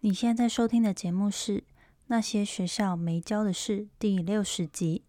你现在在收听的节目是《那些学校没教的事》第六十集。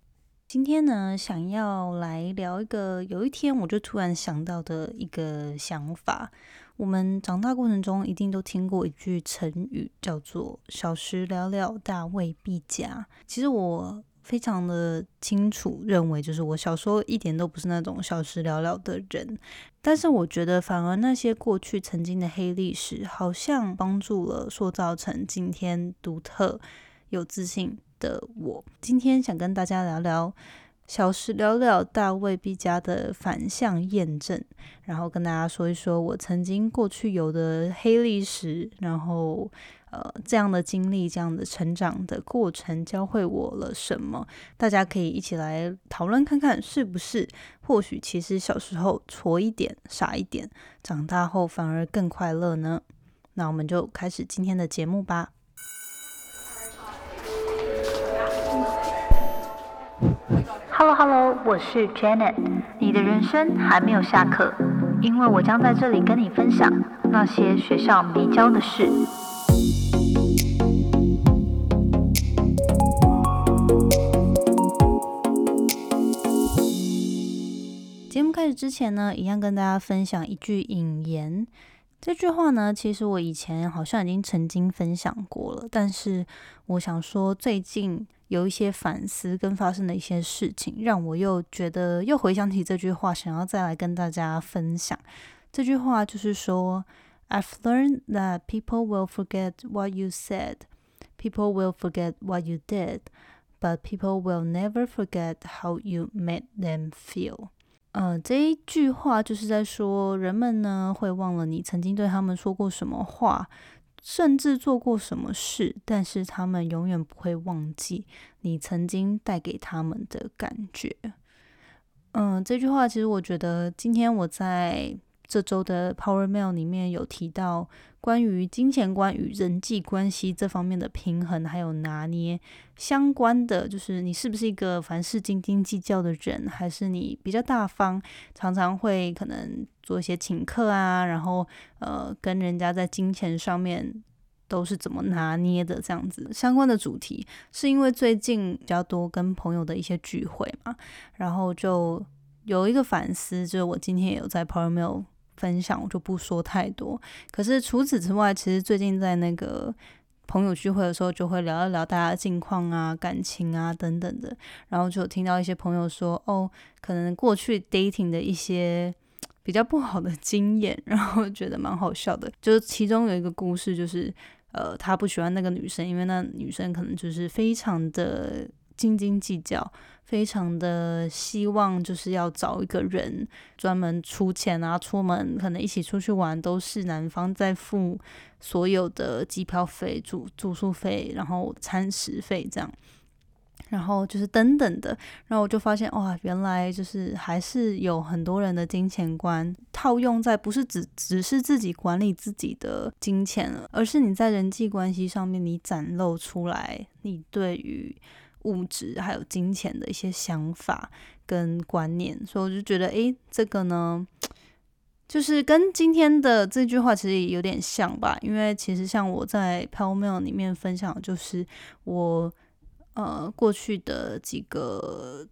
今天呢，想要来聊一个有一天我就突然想到的一个想法。我们长大过程中一定都听过一句成语，叫做“小时了了，大未必佳”。其实我。非常的清楚，认为就是我小时候一点都不是那种小时了了的人，但是我觉得反而那些过去曾经的黑历史，好像帮助了塑造成今天独特、有自信的我。今天想跟大家聊聊小时了了，大未必加的反向验证，然后跟大家说一说我曾经过去有的黑历史，然后。呃，这样的经历，这样的成长的过程，教会我了什么？大家可以一起来讨论看看，是不是？或许其实小时候挫一点、傻一点，长大后反而更快乐呢？那我们就开始今天的节目吧。Hello Hello，我是 Janet，你的人生还没有下课，因为我将在这里跟你分享那些学校没教的事。目开始之前呢，一样跟大家分享一句引言。这句话呢，其实我以前好像已经曾经分享过了，但是我想说，最近有一些反思跟发生的一些事情，让我又觉得又回想起这句话，想要再来跟大家分享。这句话就是说：“I've learned that people will forget what you said, people will forget what you did, but people will never forget how you made them feel。”嗯，这一句话就是在说，人们呢会忘了你曾经对他们说过什么话，甚至做过什么事，但是他们永远不会忘记你曾经带给他们的感觉。嗯，这句话其实我觉得，今天我在。这周的 Power Mail 里面有提到关于金钱观与人际关系这方面的平衡，还有拿捏相关的，就是你是不是一个凡事斤斤计较的人，还是你比较大方，常常会可能做一些请客啊，然后呃跟人家在金钱上面都是怎么拿捏的这样子相关的主题，是因为最近比较多跟朋友的一些聚会嘛，然后就有一个反思，就是我今天也有在 p r Mail。分享我就不说太多，可是除此之外，其实最近在那个朋友聚会的时候，就会聊一聊大家的近况啊、感情啊等等的，然后就听到一些朋友说，哦，可能过去 dating 的一些比较不好的经验，然后觉得蛮好笑的。就是其中有一个故事，就是呃，他不喜欢那个女生，因为那女生可能就是非常的斤斤计较。非常的希望就是要找一个人专门出钱啊，出门可能一起出去玩都是男方在付所有的机票费、住住宿费，然后餐食费这样，然后就是等等的，然后我就发现哇，原来就是还是有很多人的金钱观套用在不是只只是自己管理自己的金钱了，而是你在人际关系上面你展露出来你对于。物质还有金钱的一些想法跟观念，所以我就觉得，诶，这个呢，就是跟今天的这句话其实也有点像吧。因为其实像我在 p a l Mail 里面分享，就是我呃过去的几个。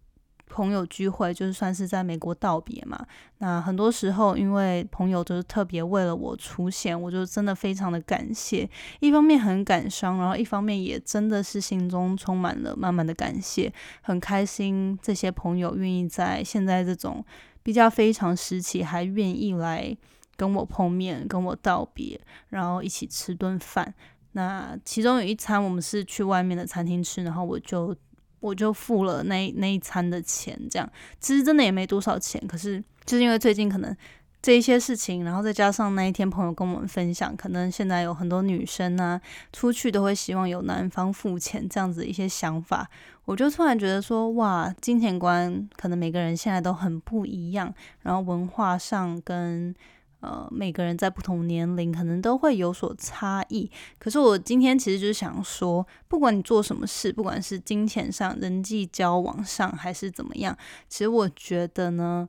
朋友聚会就是算是在美国道别嘛，那很多时候因为朋友都是特别为了我出现，我就真的非常的感谢。一方面很感伤，然后一方面也真的是心中充满了满满的感谢，很开心这些朋友愿意在现在这种比较非常时期还愿意来跟我碰面，跟我道别，然后一起吃顿饭。那其中有一餐我们是去外面的餐厅吃，然后我就。我就付了那那一餐的钱，这样其实真的也没多少钱。可是就是因为最近可能这一些事情，然后再加上那一天朋友跟我们分享，可能现在有很多女生呢出去都会希望有男方付钱这样子一些想法，我就突然觉得说，哇，金钱观可能每个人现在都很不一样，然后文化上跟。呃，每个人在不同年龄可能都会有所差异。可是我今天其实就是想说，不管你做什么事，不管是金钱上、人际交往上，还是怎么样，其实我觉得呢，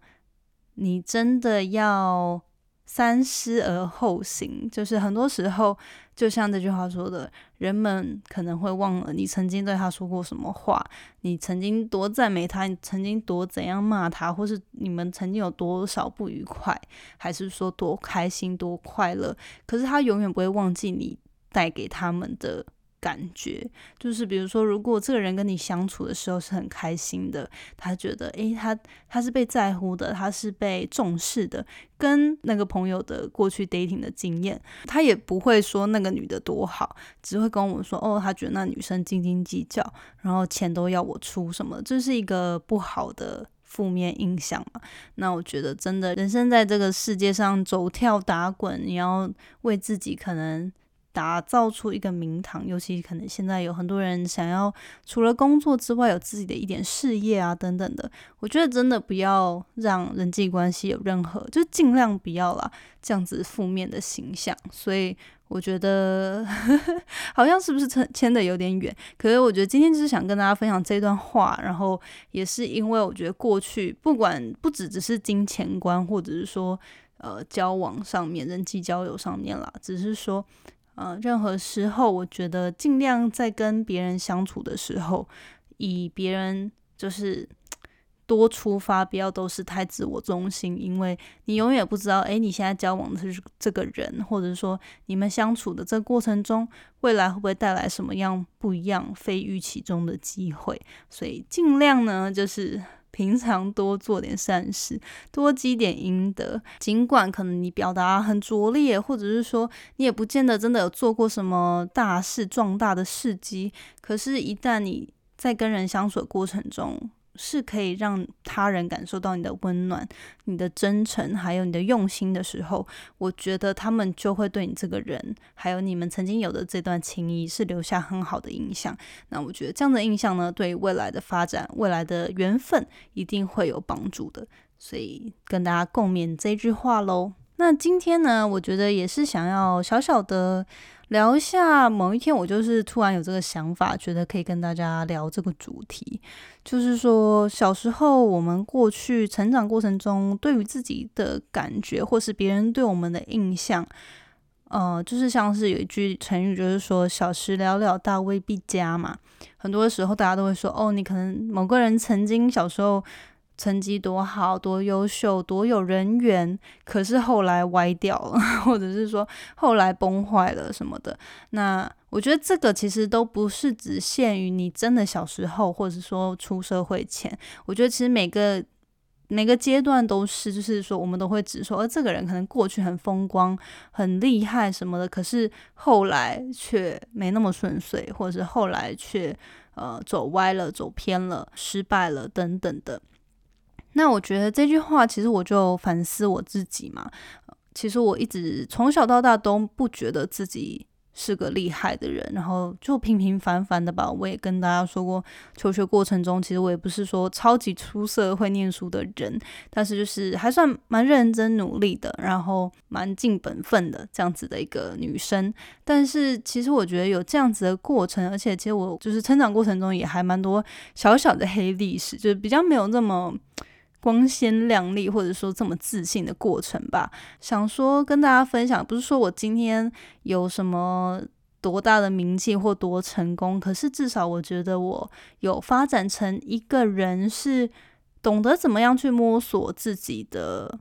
你真的要三思而后行，就是很多时候，就像这句话说的，人们可能会忘了你曾经对他说过什么话，你曾经多赞美他，你曾经多怎样骂他，或是你们曾经有多少不愉快，还是说多开心、多快乐，可是他永远不会忘记你带给他们的。感觉就是，比如说，如果这个人跟你相处的时候是很开心的，他觉得，诶，他他是被在乎的，他是被重视的。跟那个朋友的过去 dating 的经验，他也不会说那个女的多好，只会跟我们说，哦，他觉得那女生斤斤计较，然后钱都要我出什么，这是一个不好的负面印象嘛。那我觉得，真的，人生在这个世界上走跳打滚，你要为自己可能。打造出一个名堂，尤其可能现在有很多人想要除了工作之外有自己的一点事业啊等等的，我觉得真的不要让人际关系有任何，就尽量不要啦这样子负面的形象。所以我觉得 好像是不是牵牵的有点远，可是我觉得今天就是想跟大家分享这段话，然后也是因为我觉得过去不管不只只是金钱观，或者是说呃交往上面人际交友上面啦，只是说。呃，任何时候，我觉得尽量在跟别人相处的时候，以别人就是多出发，不要都是太自我中心，因为你永远不知道，诶，你现在交往的是这个人，或者说你们相处的这个过程中，未来会不会带来什么样不一样、非预期中的机会？所以尽量呢，就是。平常多做点善事，多积点阴德。尽管可能你表达很拙劣，或者是说你也不见得真的有做过什么大事、壮大的事迹，可是，一旦你在跟人相处的过程中，是可以让他人感受到你的温暖、你的真诚，还有你的用心的时候，我觉得他们就会对你这个人，还有你们曾经有的这段情谊，是留下很好的印象。那我觉得这样的印象呢，对未来的发展、未来的缘分，一定会有帮助的。所以跟大家共勉这句话喽。那今天呢，我觉得也是想要小小的。聊一下，某一天我就是突然有这个想法，觉得可以跟大家聊这个主题，就是说小时候我们过去成长过程中对于自己的感觉，或是别人对我们的印象，呃，就是像是有一句成语，就是说小时了了，大未必佳嘛。很多时候大家都会说，哦，你可能某个人曾经小时候。成绩多好，多优秀，多有人缘，可是后来歪掉了，或者是说后来崩坏了什么的。那我觉得这个其实都不是只限于你真的小时候，或者说出社会前。我觉得其实每个每个阶段都是，就是说我们都会指说，而这个人可能过去很风光、很厉害什么的，可是后来却没那么顺遂，或者是后来却呃走歪了、走偏了、失败了等等的。那我觉得这句话，其实我就反思我自己嘛。其实我一直从小到大都不觉得自己是个厉害的人，然后就平平凡凡的吧。我也跟大家说过，求学过程中，其实我也不是说超级出色会念书的人，但是就是还算蛮认真努力的，然后蛮尽本分的这样子的一个女生。但是其实我觉得有这样子的过程，而且其实我就是成长过程中也还蛮多小小的黑历史，就是比较没有那么。光鲜亮丽，或者说这么自信的过程吧，想说跟大家分享。不是说我今天有什么多大的名气或多成功，可是至少我觉得我有发展成一个人，是懂得怎么样去摸索自己的。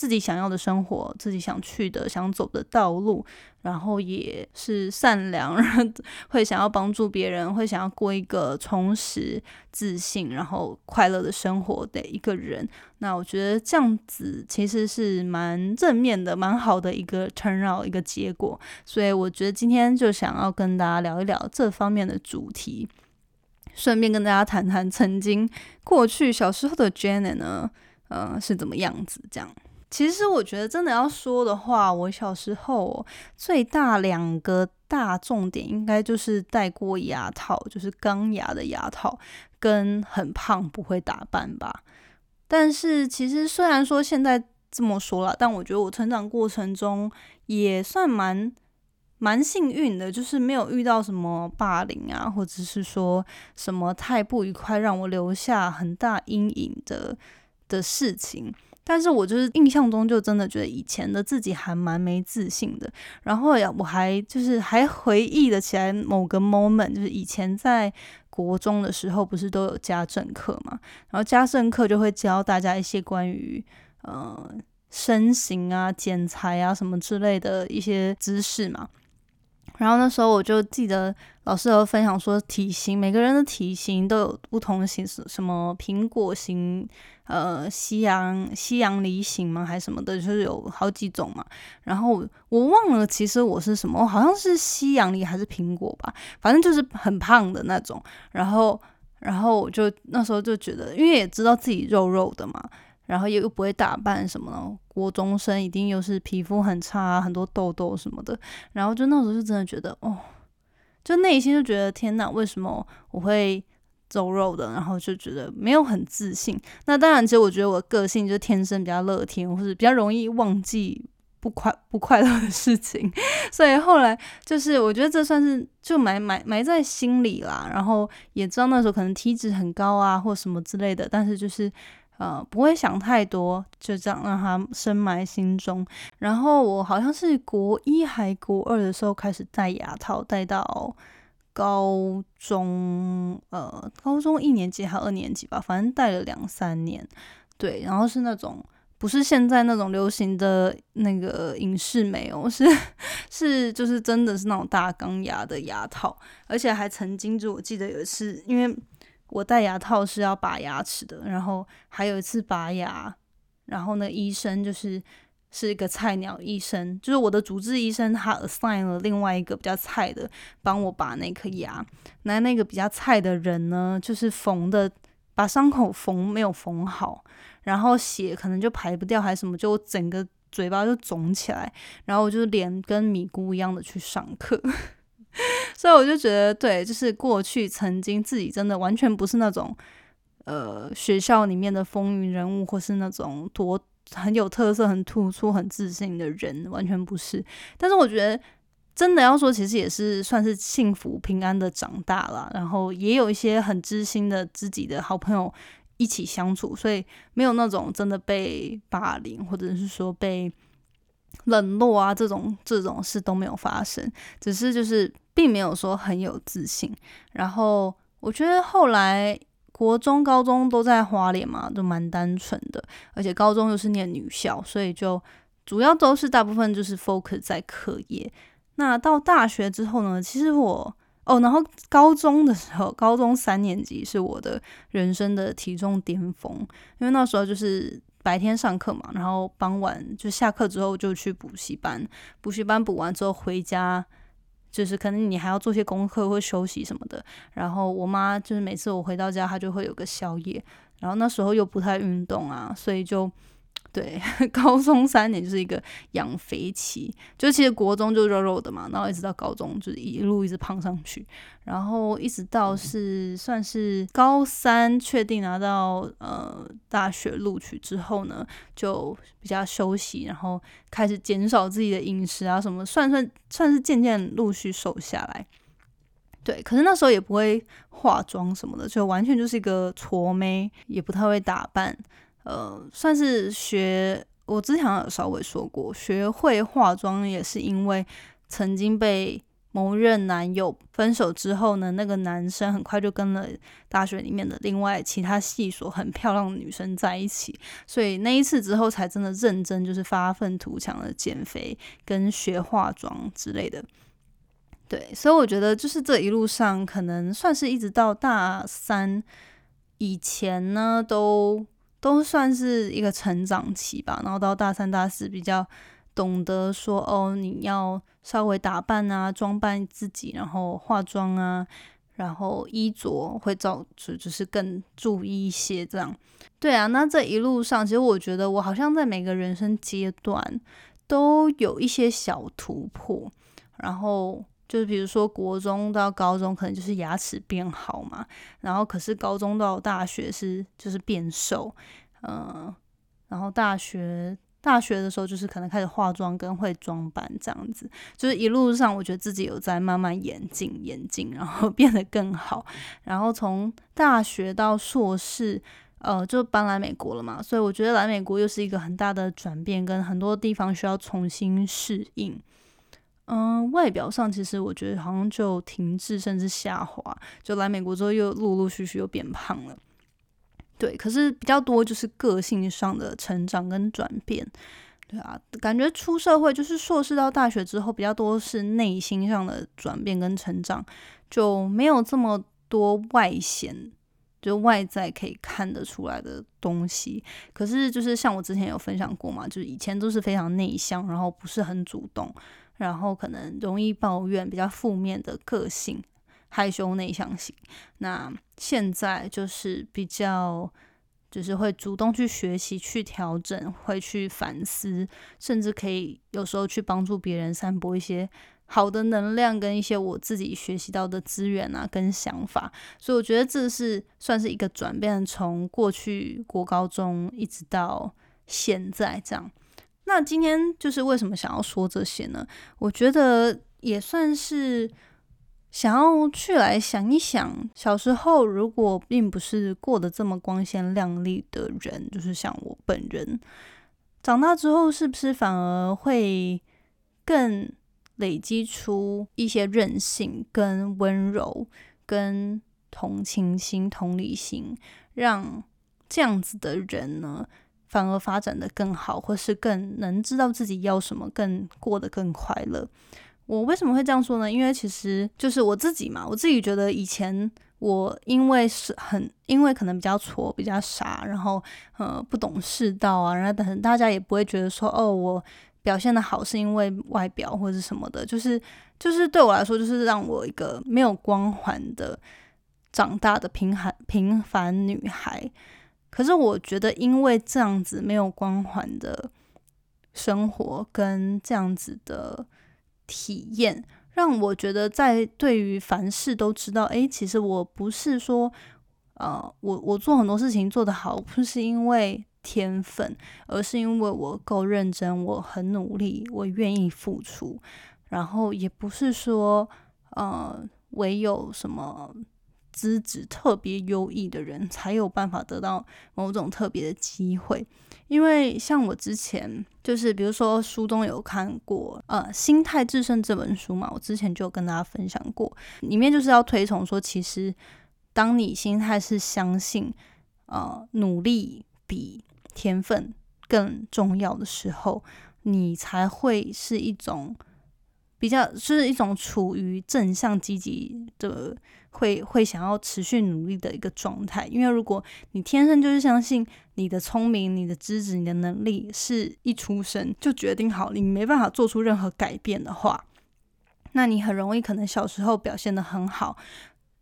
自己想要的生活，自己想去的、想走的道路，然后也是善良，会想要帮助别人，会想要过一个充实、自信、然后快乐的生活的一个人。那我觉得这样子其实是蛮正面的、蛮好的一个 turn out 一个结果。所以我觉得今天就想要跟大家聊一聊这方面的主题，顺便跟大家谈谈曾经过去小时候的 Jenny 呢，呃，是怎么样子这样。其实我觉得，真的要说的话，我小时候最大两个大重点，应该就是戴过牙套，就是钢牙的牙套，跟很胖不会打扮吧。但是其实虽然说现在这么说了，但我觉得我成长过程中也算蛮蛮幸运的，就是没有遇到什么霸凌啊，或者是说什么太不愉快，让我留下很大阴影的的事情。但是我就是印象中就真的觉得以前的自己还蛮没自信的。然后呀，我还就是还回忆了起来某个 moment，就是以前在国中的时候，不是都有家政课嘛？然后家政课就会教大家一些关于呃身形啊、剪裁啊什么之类的一些知识嘛。然后那时候我就记得老师有分享说，体型每个人的体型都有不同的形式，什么苹果型、呃西洋西洋梨型吗？还是什么的，就是有好几种嘛。然后我忘了，其实我是什么，好像是西洋梨还是苹果吧，反正就是很胖的那种。然后，然后我就那时候就觉得，因为也知道自己肉肉的嘛。然后又又不会打扮什么的，国中生一定又是皮肤很差，很多痘痘什么的。然后就那时候就真的觉得，哦，就内心就觉得天哪，为什么我会走肉的？然后就觉得没有很自信。那当然，其实我觉得我个性就天生比较乐天，或是比较容易忘记不快不快乐的事情。所以后来就是我觉得这算是就埋埋埋在心里啦。然后也知道那时候可能体脂很高啊，或什么之类的，但是就是。呃，不会想太多，就这样让它深埋心中。然后我好像是国一还国二的时候开始戴牙套，戴到高中，呃，高中一年级还二年级吧，反正戴了两三年。对，然后是那种不是现在那种流行的那个影视美哦，是 是就是真的是那种大钢牙的牙套，而且还曾经就我记得有一次，因为。我戴牙套是要拔牙齿的，然后还有一次拔牙，然后那医生就是是一个菜鸟医生，就是我的主治医生，他 assign 了另外一个比较菜的帮我拔那颗牙。那那个比较菜的人呢，就是缝的把伤口缝没有缝好，然后血可能就排不掉还是什么，就整个嘴巴就肿起来，然后我就脸跟米糊一样的去上课。所以我就觉得，对，就是过去曾经自己真的完全不是那种，呃，学校里面的风云人物，或是那种多很有特色、很突出、很自信的人，完全不是。但是我觉得，真的要说，其实也是算是幸福平安的长大了，然后也有一些很知心的自己的好朋友一起相处，所以没有那种真的被霸凌，或者是说被。冷落啊，这种这种事都没有发生，只是就是并没有说很有自信。然后我觉得后来国中、高中都在花莲嘛，都蛮单纯的，而且高中又是念女校，所以就主要都是大部分就是 focus 在课业。那到大学之后呢，其实我哦，然后高中的时候，高中三年级是我的人生的体重巅峰，因为那时候就是。白天上课嘛，然后傍晚就下课之后就去补习班，补习班补完之后回家，就是可能你还要做些功课或休息什么的。然后我妈就是每次我回到家，她就会有个宵夜。然后那时候又不太运动啊，所以就。对，高中三年就是一个养肥期，就其实国中就肉肉的嘛，然后一直到高中就是一路一直胖上去，然后一直到是算是高三确定拿到呃大学录取之后呢，就比较休息，然后开始减少自己的饮食啊什么，算算算是渐渐陆续瘦下来。对，可是那时候也不会化妆什么的，就完全就是一个矬妹，也不太会打扮。呃，算是学，我之前有稍微说过，学会化妆也是因为曾经被某任男友分手之后呢，那个男生很快就跟了大学里面的另外其他系所很漂亮的女生在一起，所以那一次之后才真的认真就是发愤图强的减肥跟学化妆之类的。对，所以我觉得就是这一路上可能算是一直到大三以前呢都。都算是一个成长期吧，然后到大三、大四比较懂得说哦，你要稍微打扮啊，装扮自己，然后化妆啊，然后衣着会造就就是更注意一些这样。对啊，那这一路上，其实我觉得我好像在每个人生阶段都有一些小突破，然后。就是比如说，国中到高中可能就是牙齿变好嘛，然后可是高中到大学是就是变瘦，嗯，然后大学大学的时候就是可能开始化妆跟会装扮这样子，就是一路上我觉得自己有在慢慢演进演进，然后 变得更好，然后从大学到硕士。呃，就搬来美国了嘛，所以我觉得来美国又是一个很大的转变，跟很多地方需要重新适应。嗯，外表上其实我觉得好像就停滞甚至下滑，就来美国之后又陆陆续续又变胖了。对，可是比较多就是个性上的成长跟转变。对啊，感觉出社会就是硕士到大学之后，比较多是内心上的转变跟成长，就没有这么多外显。就外在可以看得出来的东西，可是就是像我之前有分享过嘛，就是以前都是非常内向，然后不是很主动，然后可能容易抱怨，比较负面的个性，害羞内向型。那现在就是比较，就是会主动去学习、去调整，会去反思，甚至可以有时候去帮助别人，散播一些。好的能量跟一些我自己学习到的资源啊，跟想法，所以我觉得这是算是一个转变，从过去国高中一直到现在这样。那今天就是为什么想要说这些呢？我觉得也算是想要去来想一想，小时候如果并不是过得这么光鲜亮丽的人，就是像我本人，长大之后是不是反而会更。累积出一些韧性、跟温柔、跟同情心、同理心，让这样子的人呢，反而发展的更好，或是更能知道自己要什么，更过得更快乐。我为什么会这样说呢？因为其实就是我自己嘛，我自己觉得以前我因为是很，因为可能比较挫、比较傻，然后呃不懂世道啊，然后等大家也不会觉得说哦我。表现的好是因为外表或者什么的，就是就是对我来说，就是让我一个没有光环的长大的平凡平凡女孩。可是我觉得，因为这样子没有光环的生活跟这样子的体验，让我觉得在对于凡事都知道，诶，其实我不是说，呃，我我做很多事情做得好，不是因为。天分，而是因为我够认真，我很努力，我愿意付出。然后也不是说，呃，唯有什么资质特别优异的人才有办法得到某种特别的机会。因为像我之前就是，比如说书中有看过，呃，《心态制胜》这本书嘛，我之前就跟大家分享过，里面就是要推崇说，其实当你心态是相信，呃，努力比。天分更重要的时候，你才会是一种比较，是一种处于正向积极的，会会想要持续努力的一个状态。因为如果你天生就是相信你的聪明、你的资质、你的能力是一出生就决定好，你没办法做出任何改变的话，那你很容易可能小时候表现的很好。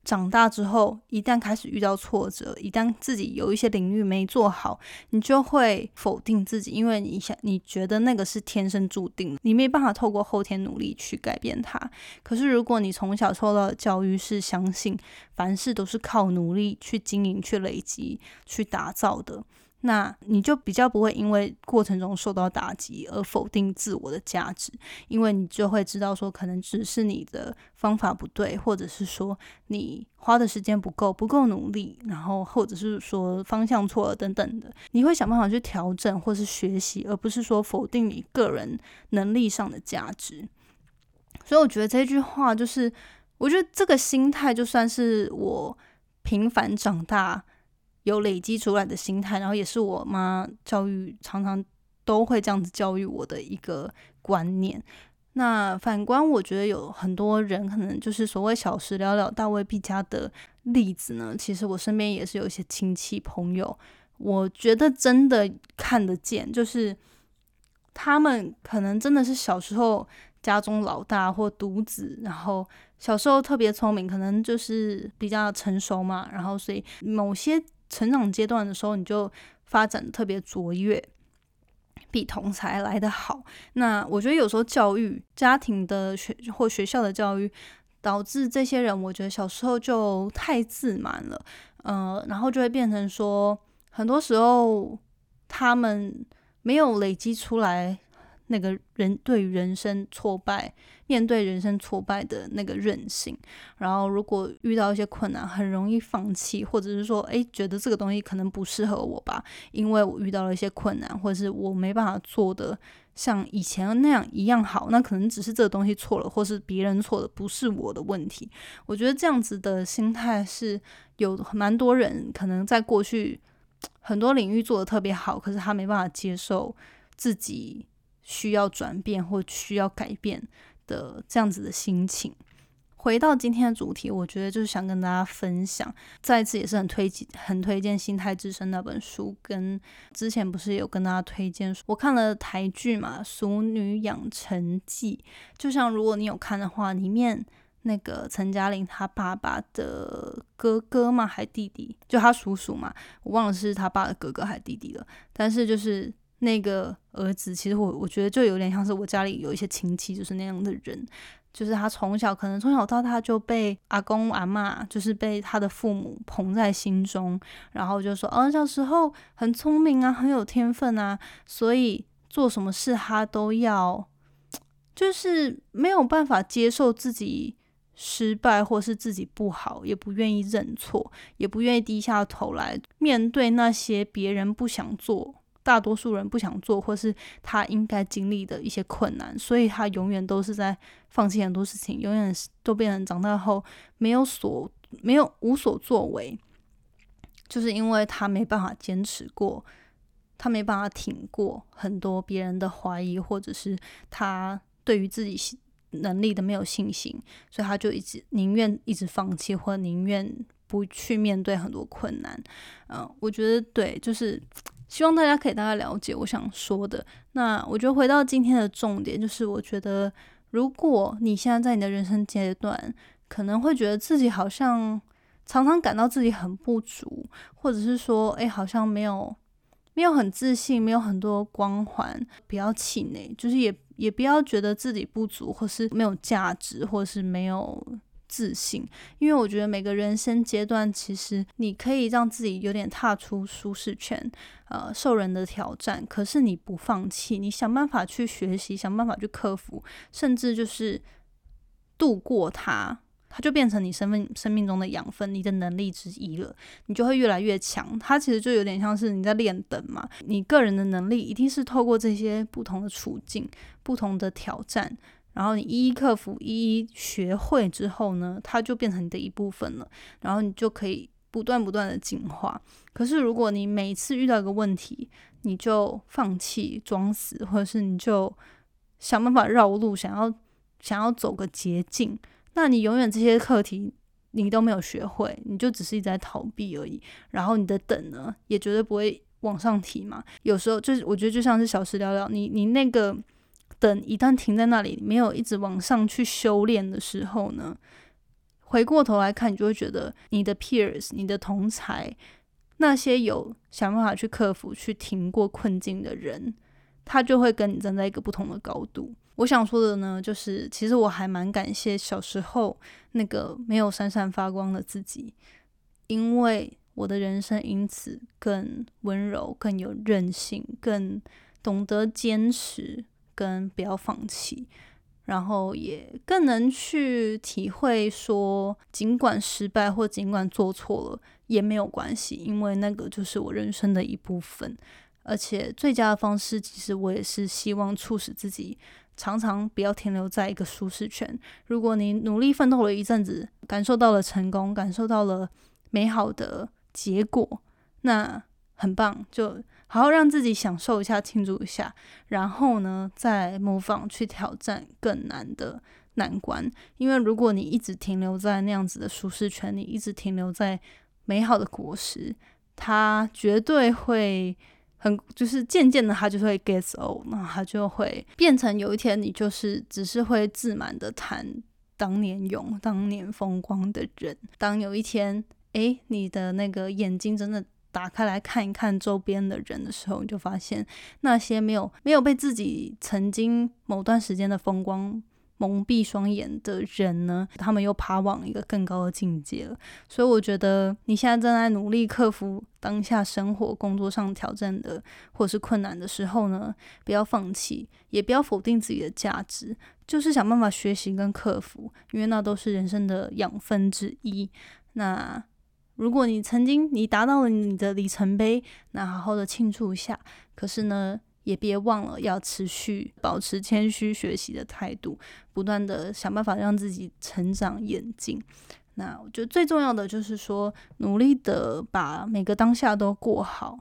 长大之后，一旦开始遇到挫折，一旦自己有一些领域没做好，你就会否定自己，因为你想你觉得那个是天生注定的，你没办法透过后天努力去改变它。可是如果你从小受到的教育是相信凡事都是靠努力去经营、去累积、去打造的。那你就比较不会因为过程中受到打击而否定自我的价值，因为你就会知道说，可能只是你的方法不对，或者是说你花的时间不够，不够努力，然后或者是说方向错了等等的，你会想办法去调整或是学习，而不是说否定你个人能力上的价值。所以我觉得这句话就是，我觉得这个心态就算是我平凡长大。有累积出来的心态，然后也是我妈教育常常都会这样子教育我的一个观念。那反观，我觉得有很多人可能就是所谓小时了了，大未必佳的例子呢。其实我身边也是有一些亲戚朋友，我觉得真的看得见，就是他们可能真的是小时候家中老大或独子，然后小时候特别聪明，可能就是比较成熟嘛，然后所以某些。成长阶段的时候，你就发展特别卓越，比同才来的好。那我觉得有时候教育、家庭的学或学校的教育，导致这些人，我觉得小时候就太自满了，呃，然后就会变成说，很多时候他们没有累积出来那个人对人生挫败、面对人生挫败的那个韧性。然后，如果遇到一些困难，很容易放弃，或者是说，诶，觉得这个东西可能不适合我吧，因为我遇到了一些困难，或者是我没办法做的像以前那样一样好，那可能只是这个东西错了，或是别人错的，不是我的问题。我觉得这样子的心态是有蛮多人可能在过去很多领域做的特别好，可是他没办法接受自己。需要转变或需要改变的这样子的心情。回到今天的主题，我觉得就是想跟大家分享，再次也是很推荐、很推荐《心态之声》那本书。跟之前不是有跟大家推荐，我看了台剧嘛，《俗女养成记》。就像如果你有看的话，里面那个陈嘉玲她爸爸的哥哥嘛，还弟弟，就他叔叔嘛，我忘了是他爸的哥哥还弟弟了。但是就是。那个儿子，其实我我觉得就有点像是我家里有一些亲戚，就是那样的人，就是他从小可能从小到大就被阿公阿妈，就是被他的父母捧在心中，然后就说，哦，小时候很聪明啊，很有天分啊，所以做什么事他都要，就是没有办法接受自己失败或是自己不好，也不愿意认错，也不愿意低下头来面对那些别人不想做。大多数人不想做，或是他应该经历的一些困难，所以他永远都是在放弃很多事情，永远都变成长大后没有所没有无所作为，就是因为他没办法坚持过，他没办法挺过很多别人的怀疑，或者是他对于自己能力的没有信心，所以他就一直宁愿一直放弃，或宁愿不去面对很多困难。嗯，我觉得对，就是。希望大家可以大概了解我想说的。那我觉得回到今天的重点，就是我觉得，如果你现在在你的人生阶段，可能会觉得自己好像常常感到自己很不足，或者是说，哎，好像没有没有很自信，没有很多光环，不要气馁，就是也也不要觉得自己不足，或是没有价值，或是没有。自信，因为我觉得每个人生阶段，其实你可以让自己有点踏出舒适圈，呃，受人的挑战。可是你不放弃，你想办法去学习，想办法去克服，甚至就是度过它，它就变成你生命生命中的养分，你的能力之一了。你就会越来越强。它其实就有点像是你在练等嘛。你个人的能力一定是透过这些不同的处境、不同的挑战。然后你一一克服，一一学会之后呢，它就变成你的一部分了。然后你就可以不断不断的进化。可是如果你每次遇到一个问题，你就放弃、装死，或者是你就想办法绕路，想要想要走个捷径，那你永远这些课题你都没有学会，你就只是一直在逃避而已。然后你的等呢，也绝对不会往上提嘛。有时候就是我觉得就像是小时聊聊，你你那个。等一旦停在那里，没有一直往上去修炼的时候呢，回过头来看，你就会觉得你的 peers、你的同才，那些有想办法去克服、去挺过困境的人，他就会跟你站在一个不同的高度。我想说的呢，就是其实我还蛮感谢小时候那个没有闪闪发光的自己，因为我的人生因此更温柔、更有韧性、更懂得坚持。跟不要放弃，然后也更能去体会说，尽管失败或尽管做错了也没有关系，因为那个就是我人生的一部分。而且最佳的方式，其实我也是希望促使自己常常不要停留在一个舒适圈。如果你努力奋斗了一阵子，感受到了成功，感受到了美好的结果，那很棒，就。好好让自己享受一下，庆祝一下，然后呢，再模仿去挑战更难的难关。因为如果你一直停留在那样子的舒适圈，你一直停留在美好的果实，它绝对会很，就是渐渐的，它就会 get old，那它就会变成有一天你就是只是会自满的谈当年勇、当年风光的人。当有一天，诶，你的那个眼睛真的。打开来看一看周边的人的时候，你就发现那些没有没有被自己曾经某段时间的风光蒙蔽双眼的人呢，他们又爬往一个更高的境界了。所以我觉得你现在正在努力克服当下生活、工作上挑战的或是困难的时候呢，不要放弃，也不要否定自己的价值，就是想办法学习跟克服，因为那都是人生的养分之一。那如果你曾经你达到了你的里程碑，那好好的庆祝一下。可是呢？也别忘了要持续保持谦虚学习的态度，不断的想办法让自己成长演进。那我觉得最重要的就是说，努力的把每个当下都过好，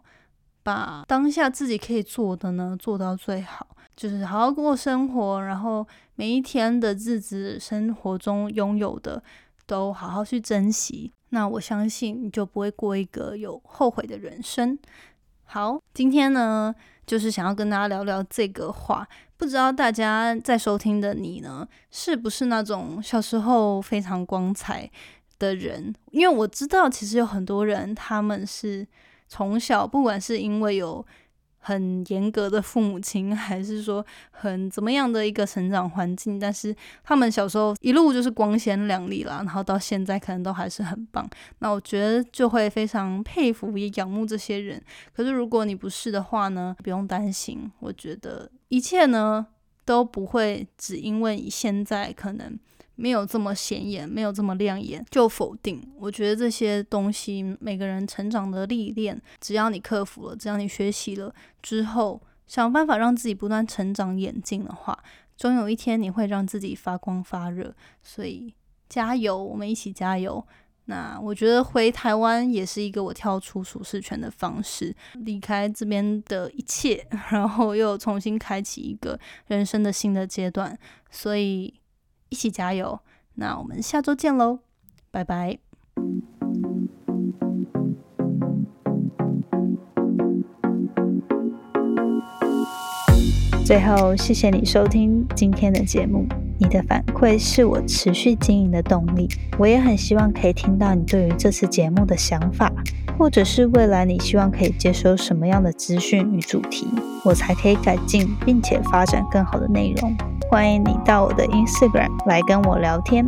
把当下自己可以做的呢做到最好，就是好好过生活，然后每一天的日子生活中拥有的都好好去珍惜。那我相信你就不会过一个有后悔的人生。好，今天呢。就是想要跟大家聊聊这个话，不知道大家在收听的你呢，是不是那种小时候非常光彩的人？因为我知道，其实有很多人他们是从小，不管是因为有。很严格的父母亲，还是说很怎么样的一个成长环境？但是他们小时候一路就是光鲜亮丽啦，然后到现在可能都还是很棒。那我觉得就会非常佩服也仰慕这些人。可是如果你不是的话呢，不用担心。我觉得一切呢都不会只因为你现在可能。没有这么显眼，没有这么亮眼，就否定。我觉得这些东西，每个人成长的历练，只要你克服了，只要你学习了之后，想办法让自己不断成长、演进的话，总有一天你会让自己发光发热。所以加油，我们一起加油。那我觉得回台湾也是一个我跳出舒适圈的方式，离开这边的一切，然后又重新开启一个人生的新的阶段。所以。一起加油！那我们下周见喽，拜拜。最后，谢谢你收听今天的节目，你的反馈是我持续经营的动力。我也很希望可以听到你对于这次节目的想法，或者是未来你希望可以接收什么样的资讯与主题，我才可以改进并且发展更好的内容。欢迎你到我的 Instagram 来跟我聊天。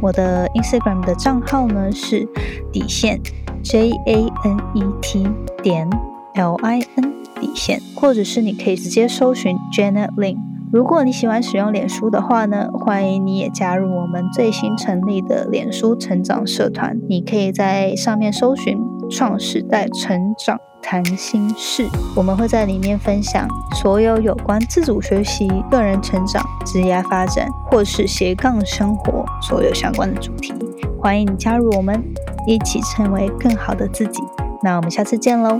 我的 Instagram 的账号呢是底线 J A N E T 点 L I N 底线，或者是你可以直接搜寻 Janet Lin。如果你喜欢使用脸书的话呢，欢迎你也加入我们最新成立的脸书成长社团。你可以在上面搜寻创时代成长。谈心事，我们会在里面分享所有有关自主学习、个人成长、职业发展或是斜杠生活所有相关的主题。欢迎你加入我们，一起成为更好的自己。那我们下次见喽！